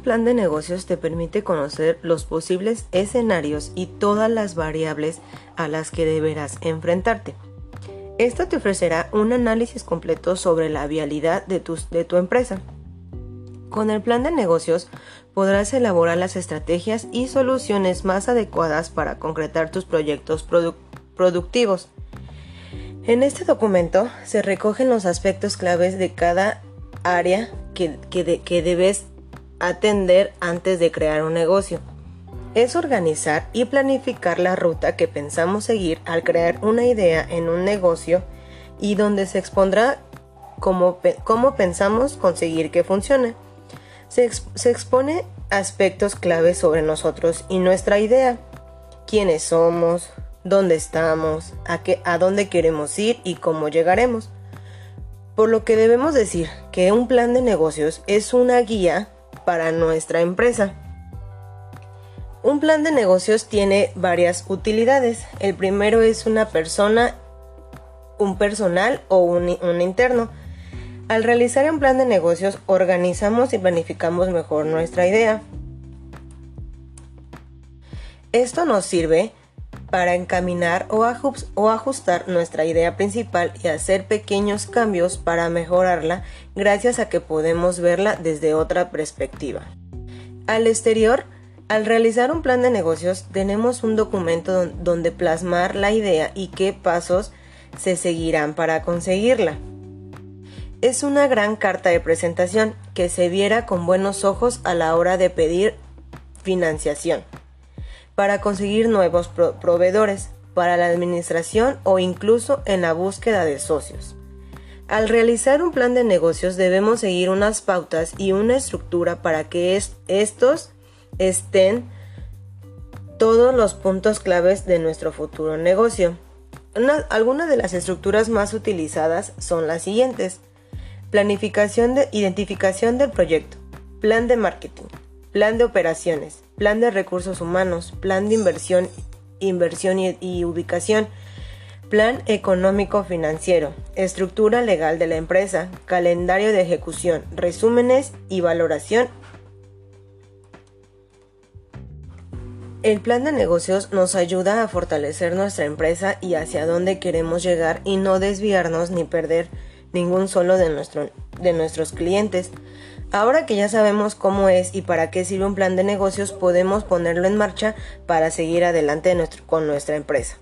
plan de negocios te permite conocer los posibles escenarios y todas las variables a las que deberás enfrentarte. Esto te ofrecerá un análisis completo sobre la vialidad de tu, de tu empresa. Con el plan de negocios podrás elaborar las estrategias y soluciones más adecuadas para concretar tus proyectos productivos. En este documento se recogen los aspectos claves de cada área que, que debes atender antes de crear un negocio. Es organizar y planificar la ruta que pensamos seguir al crear una idea en un negocio y donde se expondrá cómo, cómo pensamos conseguir que funcione se, expone aspectos claves sobre nosotros y nuestra idea. Quiénes somos, dónde estamos, a, qué, a dónde queremos ir y cómo llegaremos. Por lo que debemos decir que un plan de negocios es una guía para nuestra empresa. Un plan de negocios tiene varias utilidades. El primero es una persona, un personal o un, interno. Al realizar un plan de negocios, organizamos y planificamos mejor nuestra idea. Esto nos sirve para encaminar o, ajustar nuestra idea principal y hacer pequeños cambios para mejorarla gracias a que podemos verla desde otra perspectiva. Al exterior, al realizar un plan de negocios tenemos un documento donde plasmar la idea y qué pasos se seguirán para conseguirla es una gran carta de presentación que se viera con buenos ojos a la hora de pedir financiación para conseguir nuevos proveedores para la administración o incluso en la búsqueda de socios. Al realizar un plan de negocios debemos seguir unas pautas y una estructura para que estos estén todos los puntos claves de nuestro futuro negocio. algunas de las estructuras más utilizadas son las siguientes. Planificación de identificación del proyecto, plan de marketing, plan de operaciones, plan de recursos humanos, plan de inversión, inversión y, ubicación, plan económico financiero, estructura legal de la empresa, calendario de ejecución, resúmenes y valoración. El plan de negocios nos ayuda a fortalecer nuestra empresa y hacia dónde queremos llegar y no desviarnos ni perder ningún solo de, nuestro, de nuestros clientes. Ahora que ya sabemos cómo es y para qué sirve un plan de negocios, podemos ponerlo en marcha para seguir adelante con nuestra empresa.